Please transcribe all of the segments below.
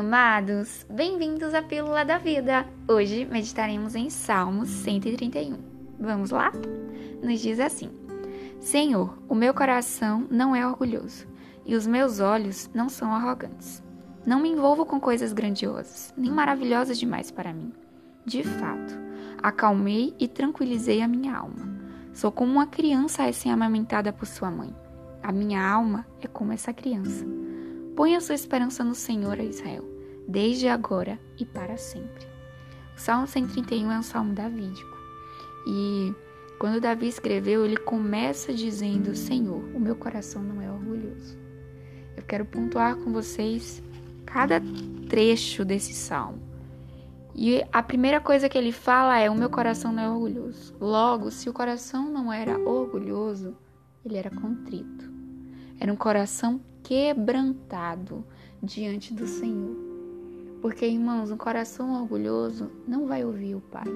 Amados, bem-vindos à Pílula da Vida. Hoje meditaremos em Salmos 131. Vamos lá? Nos diz assim: Senhor, o meu coração não é orgulhoso e os meus olhos não são arrogantes. Não me envolvo com coisas grandiosas, nem maravilhosas demais para mim. De fato, acalmei e tranquilizei a minha alma. Sou como uma criança recém-amamentada por sua mãe. A minha alma é como essa criança. Ponha sua esperança no Senhor, Israel, desde agora e para sempre. O Salmo 131 é um salmo davídico. E quando Davi escreveu, ele começa dizendo: Senhor, o meu coração não é orgulhoso. Eu quero pontuar com vocês cada trecho desse salmo. E a primeira coisa que ele fala é: O meu coração não é orgulhoso. Logo, se o coração não era orgulhoso, ele era contrito. Era um coração quebrantado diante do Senhor. Porque, irmãos, um coração orgulhoso não vai ouvir o Pai.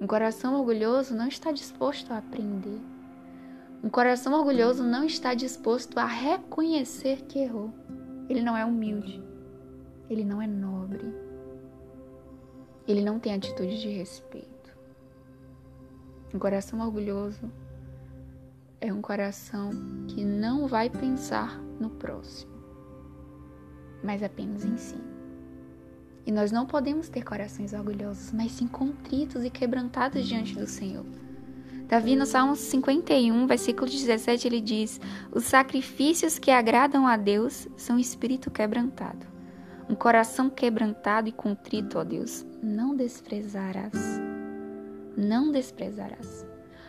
Um coração orgulhoso não está disposto a aprender. Um coração orgulhoso não está disposto a reconhecer que errou. Ele não é humilde. Ele não é nobre. Ele não tem atitude de respeito. Um coração orgulhoso é um coração que não vai pensar no próximo, mas apenas em si. E nós não podemos ter corações orgulhosos, mas sim contritos e quebrantados diante do Senhor. Davi, no Salmo 51, versículo 17, ele diz: Os sacrifícios que agradam a Deus são espírito quebrantado. Um coração quebrantado e contrito, ó Deus, não desprezarás. Não desprezarás.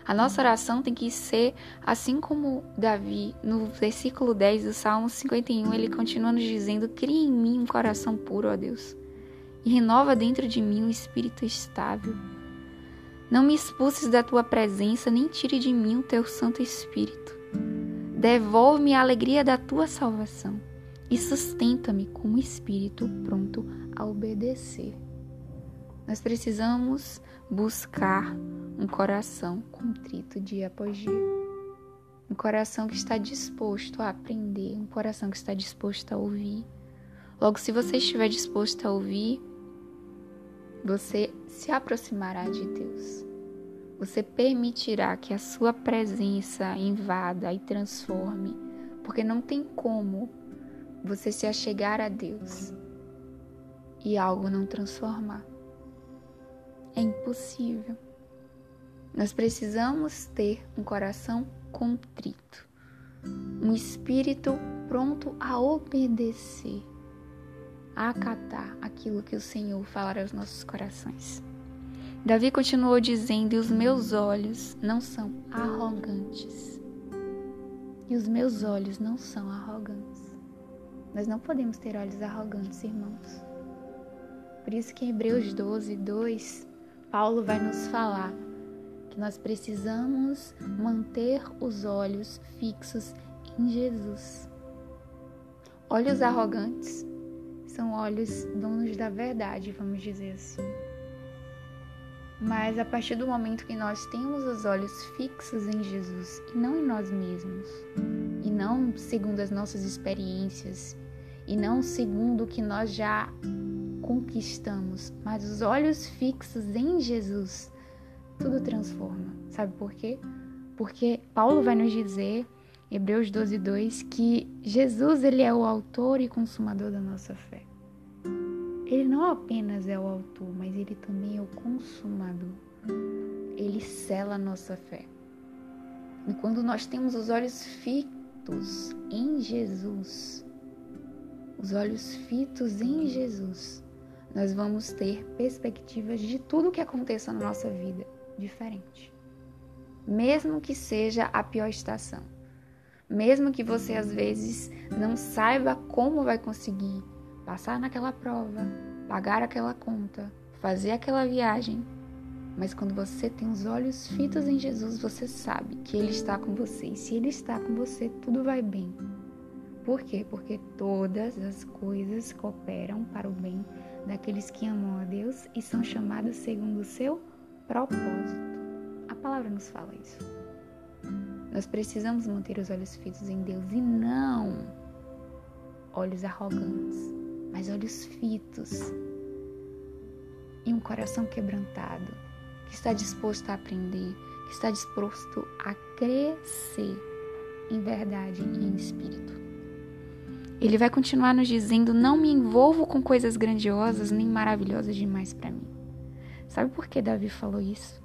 A nossa oração tem que ser assim como Davi, no versículo 10 do Salmo 51, ele continua nos dizendo: Cria em mim um coração puro, ó Deus, e renova dentro de mim um espírito estável. Não me expulses da tua presença, nem tire de mim o teu Santo Espírito. Devolve-me a alegria da tua salvação e sustenta-me com um espírito pronto a obedecer. Nós precisamos buscar um coração contrito após dia. Um coração que está disposto a aprender, um coração que está disposto a ouvir. Logo, se você estiver disposto a ouvir, você se aproximará de Deus. Você permitirá que a sua presença invada e transforme, porque não tem como você se achegar a Deus e algo não transformar. É impossível. Nós precisamos ter um coração contrito, um espírito pronto a obedecer, a acatar aquilo que o Senhor falar aos nossos corações. Davi continuou dizendo: E os meus olhos não são arrogantes. E os meus olhos não são arrogantes. Nós não podemos ter olhos arrogantes, irmãos. Por isso que em Hebreus 12, 2, Paulo vai nos falar nós precisamos manter os olhos fixos em Jesus. Olhos arrogantes são olhos donos da verdade, vamos dizer assim. Mas a partir do momento que nós temos os olhos fixos em Jesus e não em nós mesmos, e não segundo as nossas experiências, e não segundo o que nós já conquistamos, mas os olhos fixos em Jesus, tudo transforma. Sabe por quê? Porque Paulo vai nos dizer, Hebreus 12, 2, que Jesus ele é o autor e consumador da nossa fé. Ele não apenas é o autor, mas ele também é o consumador. Ele sela a nossa fé. E quando nós temos os olhos fitos em Jesus, os olhos fitos em Jesus, nós vamos ter perspectivas de tudo que aconteça na nossa vida diferente. Mesmo que seja a pior estação. Mesmo que você às vezes não saiba como vai conseguir passar naquela prova, pagar aquela conta, fazer aquela viagem, mas quando você tem os olhos fitos em Jesus, você sabe que Ele está com você. E se Ele está com você, tudo vai bem. Por quê? Porque todas as coisas cooperam para o bem daqueles que amam a Deus e são chamados segundo o seu propósito. A palavra nos fala isso. Nós precisamos manter os olhos fitos em Deus e não olhos arrogantes, mas olhos fitos e um coração quebrantado, que está disposto a aprender, que está disposto a crescer em verdade e em espírito. Ele vai continuar nos dizendo: Não me envolvo com coisas grandiosas nem maravilhosas demais para mim. Sabe por que Davi falou isso?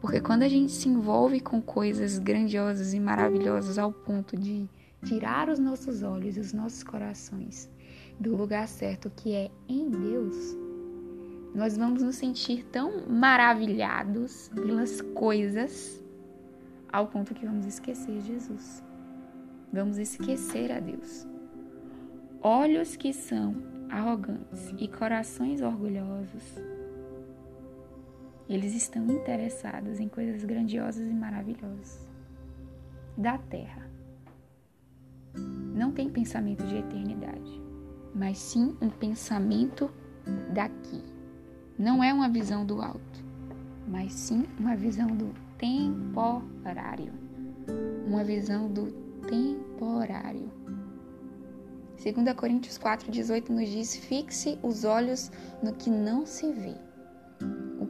Porque quando a gente se envolve com coisas grandiosas e maravilhosas ao ponto de tirar os nossos olhos e os nossos corações do lugar certo que é em Deus, nós vamos nos sentir tão maravilhados pelas coisas ao ponto que vamos esquecer Jesus. Vamos esquecer a Deus. Olhos que são arrogantes e corações orgulhosos, eles estão interessados em coisas grandiosas e maravilhosas da terra. Não tem pensamento de eternidade, mas sim um pensamento daqui. Não é uma visão do alto, mas sim uma visão do temporário. Uma visão do temporário. 2 Coríntios 4,18 nos diz: fixe os olhos no que não se vê.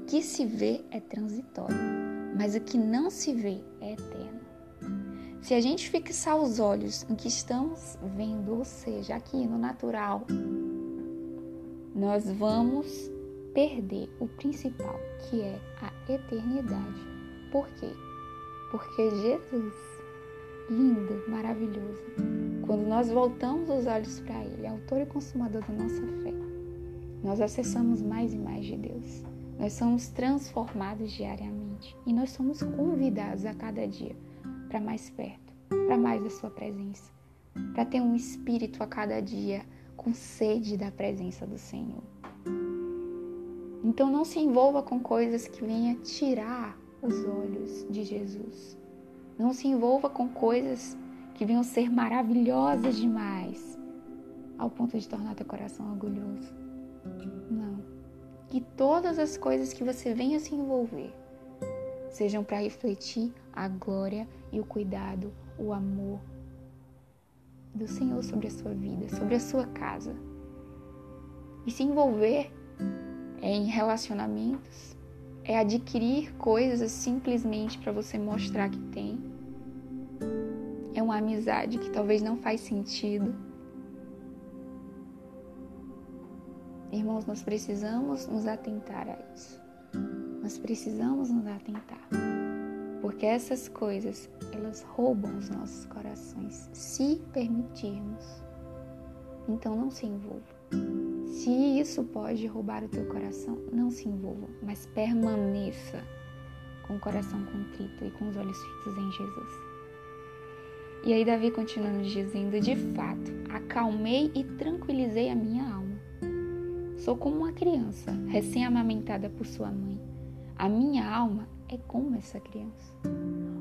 O que se vê é transitório, mas o que não se vê é eterno. Se a gente fixar os olhos no que estamos vendo, ou seja, aqui no natural, nós vamos perder o principal, que é a eternidade. Por quê? Porque Jesus, lindo, maravilhoso, quando nós voltamos os olhos para Ele, autor e consumador da nossa fé, nós acessamos mais e mais de Deus. Nós somos transformados diariamente e nós somos convidados a cada dia para mais perto, para mais da Sua presença, para ter um espírito a cada dia com sede da presença do Senhor. Então não se envolva com coisas que venham tirar os olhos de Jesus. Não se envolva com coisas que venham ser maravilhosas demais ao ponto de tornar teu coração orgulhoso. Não. Que todas as coisas que você venha se envolver sejam para refletir a glória e o cuidado, o amor do Senhor sobre a sua vida, sobre a sua casa. E se envolver em relacionamentos é adquirir coisas simplesmente para você mostrar que tem. É uma amizade que talvez não faz sentido. Irmãos, nós precisamos nos atentar a isso. Nós precisamos nos atentar. Porque essas coisas, elas roubam os nossos corações, se permitirmos. Então não se envolva. Se isso pode roubar o teu coração, não se envolva, mas permaneça com o coração contrito e com os olhos fixos em Jesus. E aí Davi continua nos dizendo: De fato, acalmei e tranquilizei a minha alma. Sou como uma criança recém-amamentada por sua mãe. A minha alma é como essa criança.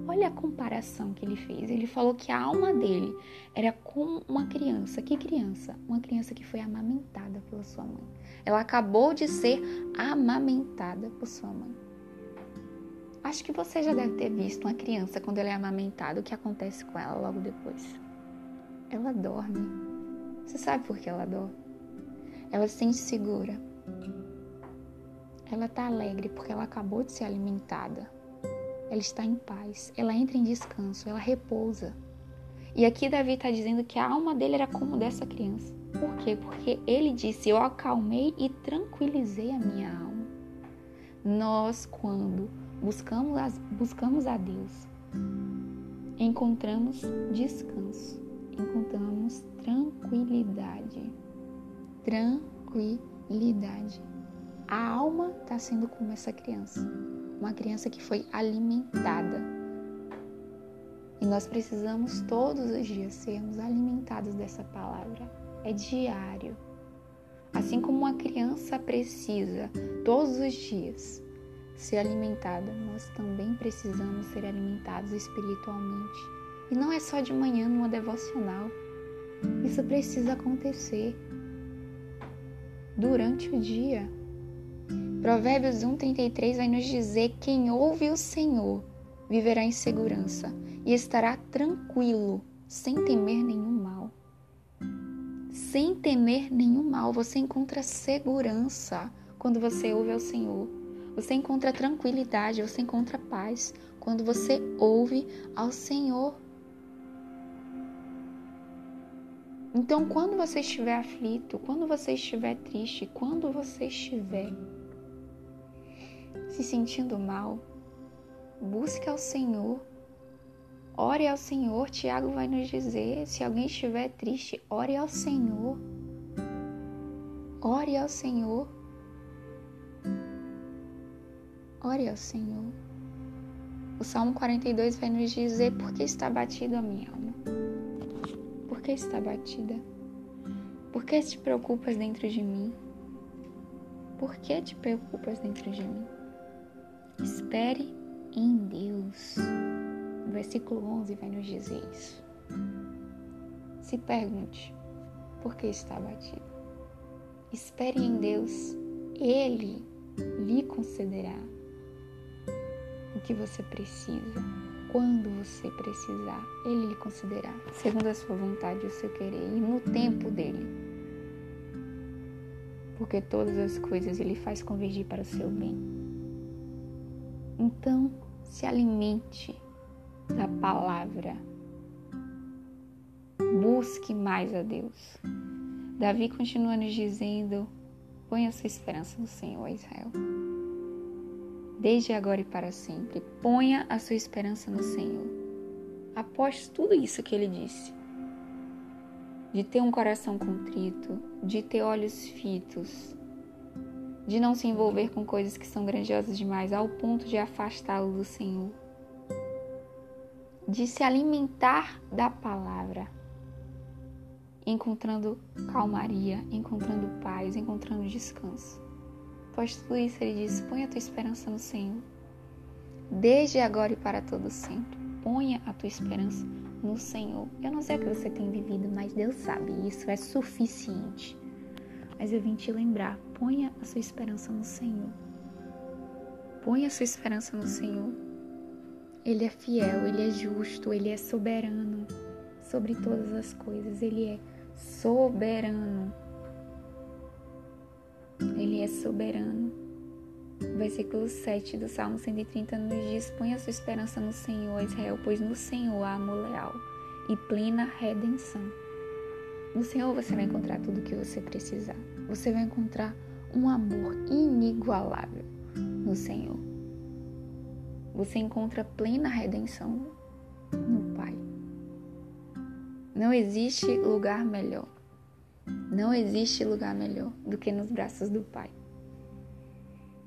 Olha a comparação que ele fez. Ele falou que a alma dele era como uma criança. Que criança? Uma criança que foi amamentada pela sua mãe. Ela acabou de ser amamentada por sua mãe. Acho que você já deve ter visto uma criança quando ela é amamentada, o que acontece com ela logo depois. Ela dorme. Você sabe por que ela dorme? Ela se sente segura. Ela está alegre porque ela acabou de ser alimentada ela está em paz, ela entra em descanso, ela repousa. E aqui Davi está dizendo que a alma dele era como dessa criança. Por quê? Porque ele disse: Eu acalmei e tranquilizei a minha alma. Nós, quando buscamos, as, buscamos a Deus, encontramos descanso, encontramos tranquilidade. Tranquilidade. A alma está sendo como essa criança uma criança que foi alimentada. E nós precisamos todos os dias sermos alimentados dessa palavra. É diário. Assim como uma criança precisa todos os dias ser alimentada, nós também precisamos ser alimentados espiritualmente. E não é só de manhã numa devocional. Isso precisa acontecer durante o dia. Provérbios 1,33 vai nos dizer: quem ouve o Senhor viverá em segurança e estará tranquilo, sem temer nenhum mal. sem temer nenhum mal. Você encontra segurança quando você ouve ao Senhor. Você encontra tranquilidade, você encontra paz quando você ouve ao Senhor. Então, quando você estiver aflito, quando você estiver triste, quando você estiver se sentindo mal, busque ao Senhor. Ore ao Senhor. Tiago vai nos dizer: se alguém estiver triste, ore ao Senhor. Ore ao Senhor. Ore ao Senhor. O Salmo 42 vai nos dizer: por que está batida a minha alma? Por que está batida? Por que te preocupas dentro de mim? Por que te preocupas dentro de mim? Espere em Deus. O versículo 11 vai nos dizer isso. Se pergunte, por que está abatido? Espere em Deus, Ele lhe concederá o que você precisa quando você precisar, Ele lhe concederá, segundo a sua vontade e o seu querer, e no tempo dele. Porque todas as coisas Ele faz convergir para o seu bem. Então, se alimente da palavra. Busque mais a Deus. Davi continua nos dizendo: ponha sua esperança no Senhor, Israel desde agora e para sempre. Ponha a sua esperança no Senhor. Após tudo isso que ele disse, de ter um coração contrito, de ter olhos fitos, de não se envolver com coisas que são grandiosas demais ao ponto de afastá-lo do Senhor, de se alimentar da palavra, encontrando calmaria, encontrando paz, encontrando descanso. Após tudo isso, ele diz: Põe a tua esperança no Senhor. Desde agora e para todo sempre. Ponha a tua esperança no Senhor. Eu não sei o que você tem vivido, mas Deus sabe, isso é suficiente. Mas eu vim te lembrar: ponha a sua esperança no Senhor. Ponha a sua esperança no Senhor. Ele é fiel, ele é justo, ele é soberano sobre todas as coisas. Ele é soberano. Ele é soberano. Versículo 7 do Salmo 130 nos diz: Põe a sua esperança no Senhor, Israel, pois no Senhor há amor leal e plena redenção. No Senhor você vai encontrar tudo o que você precisar. Você vai encontrar um amor inigualável no Senhor. Você encontra plena redenção no Pai. Não existe lugar melhor. Não existe lugar melhor do que nos braços do Pai.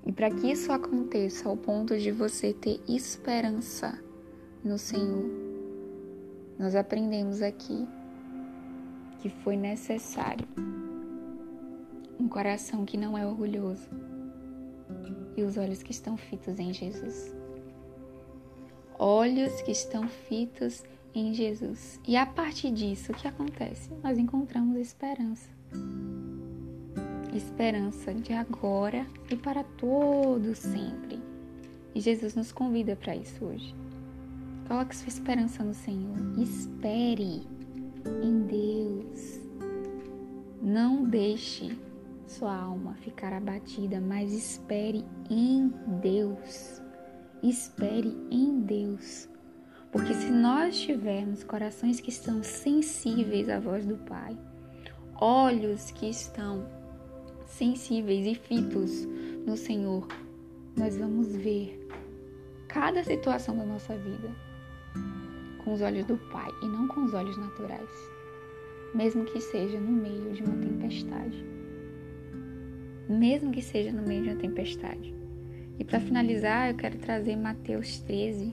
E para que isso aconteça ao ponto de você ter esperança no Senhor, nós aprendemos aqui que foi necessário um coração que não é orgulhoso e os olhos que estão fitos em Jesus. Olhos que estão fitos em Jesus. E a partir disso, o que acontece? Nós encontramos esperança. Esperança de agora e para todo sempre. E Jesus nos convida para isso hoje. Coloque sua esperança no Senhor. Espere em Deus. Não deixe sua alma ficar abatida, mas espere em Deus. Espere em Deus. Porque se nós tivermos corações que estão sensíveis à voz do Pai, olhos que estão sensíveis e fitos no Senhor, nós vamos ver cada situação da nossa vida com os olhos do Pai e não com os olhos naturais, mesmo que seja no meio de uma tempestade. Mesmo que seja no meio de uma tempestade. E para finalizar, eu quero trazer Mateus 13,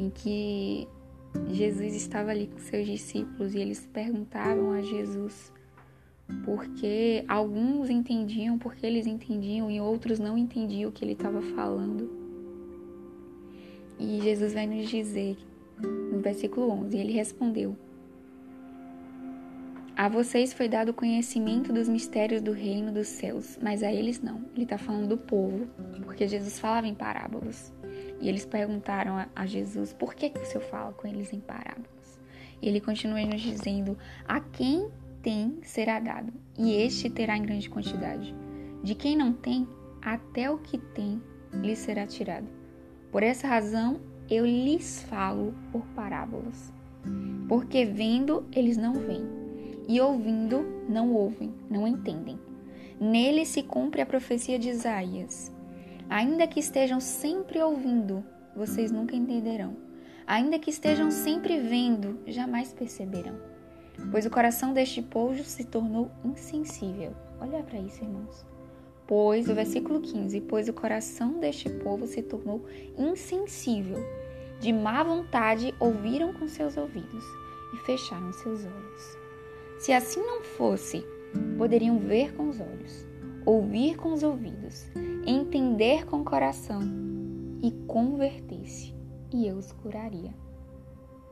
em que Jesus estava ali com seus discípulos e eles perguntavam a Jesus porque alguns entendiam porque eles entendiam e outros não entendiam o que ele estava falando. E Jesus vai nos dizer no versículo 11, ele respondeu: A vocês foi dado conhecimento dos mistérios do reino dos céus, mas a eles não. Ele está falando do povo, porque Jesus falava em parábolas. E eles perguntaram a, Jesus por que, que o Senhor fala com eles em parábolas. E ele continua nos dizendo: A quem tem será dado, e este terá em grande quantidade. De quem não tem, até o que tem lhe será tirado. Por essa razão eu lhes falo por parábolas. Porque vendo eles não veem, e ouvindo não ouvem, não entendem. Nele se cumpre a profecia de Isaías. Ainda que estejam sempre ouvindo, vocês nunca entenderão. Ainda que estejam sempre vendo, jamais perceberão. Pois o coração deste povo se tornou insensível. Olha para isso, irmãos. Pois, o versículo 15: Pois o coração deste povo se tornou insensível. De má vontade ouviram com seus ouvidos e fecharam seus olhos. Se assim não fosse, poderiam ver com os olhos, ouvir com os ouvidos, entender com o coração e converter-se, e eu os curaria.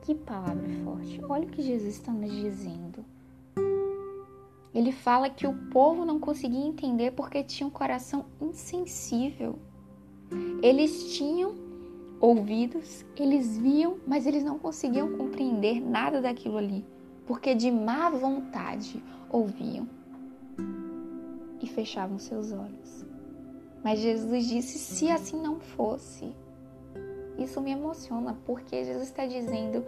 Que palavra forte! Olha o que Jesus está nos dizendo. Ele fala que o povo não conseguia entender porque tinha um coração insensível. Eles tinham ouvidos, eles viam, mas eles não conseguiam compreender nada daquilo ali, porque de má vontade ouviam e fechavam seus olhos. Mas Jesus disse: se assim não fosse, isso me emociona, porque Jesus está dizendo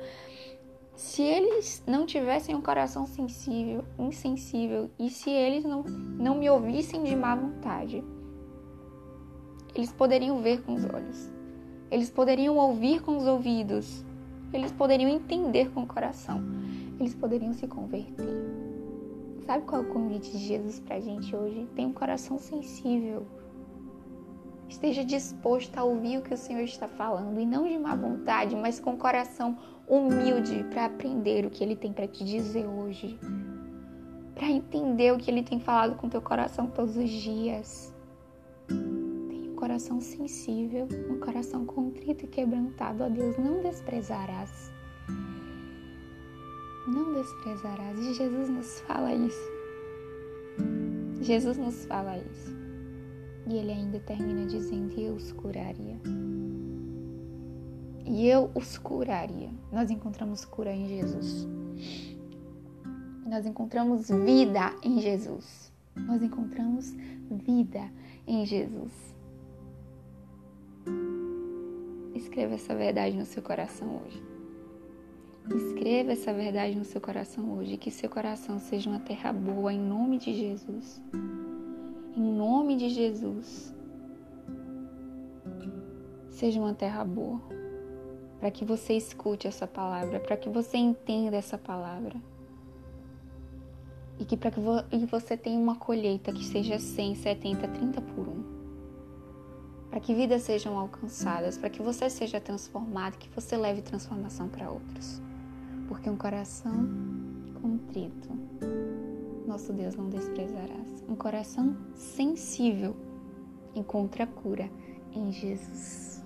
se eles não tivessem um coração sensível, insensível, e se eles não, não me ouvissem de má vontade, eles poderiam ver com os olhos, eles poderiam ouvir com os ouvidos, eles poderiam entender com o coração, eles poderiam se converter. Sabe qual é o convite de Jesus para a gente hoje? Tem um coração sensível. Esteja disposto a ouvir o que o Senhor está falando e não de má vontade, mas com coração humilde para aprender o que ele tem para te dizer hoje, para entender o que ele tem falado com teu coração todos os dias. Tenha um coração sensível, um coração contrito e quebrantado a Deus, não desprezarás. Não desprezarás. E Jesus nos fala isso. Jesus nos fala isso. E ele ainda termina dizendo: Eu os curaria e eu os curaria. Nós encontramos cura em Jesus. Nós encontramos vida em Jesus. Nós encontramos vida em Jesus. Escreva essa verdade no seu coração hoje. Escreva essa verdade no seu coração hoje. Que seu coração seja uma terra boa em nome de Jesus. Em nome de Jesus. Seja uma terra boa para que você escute essa palavra, para que você entenda essa palavra. E que para que vo e você tenha uma colheita que seja 100, 70, 30 por um. Para que vidas sejam alcançadas, para que você seja transformado, que você leve transformação para outros. Porque um coração contrito, nosso Deus não desprezarás. Um coração sensível encontra cura em Jesus.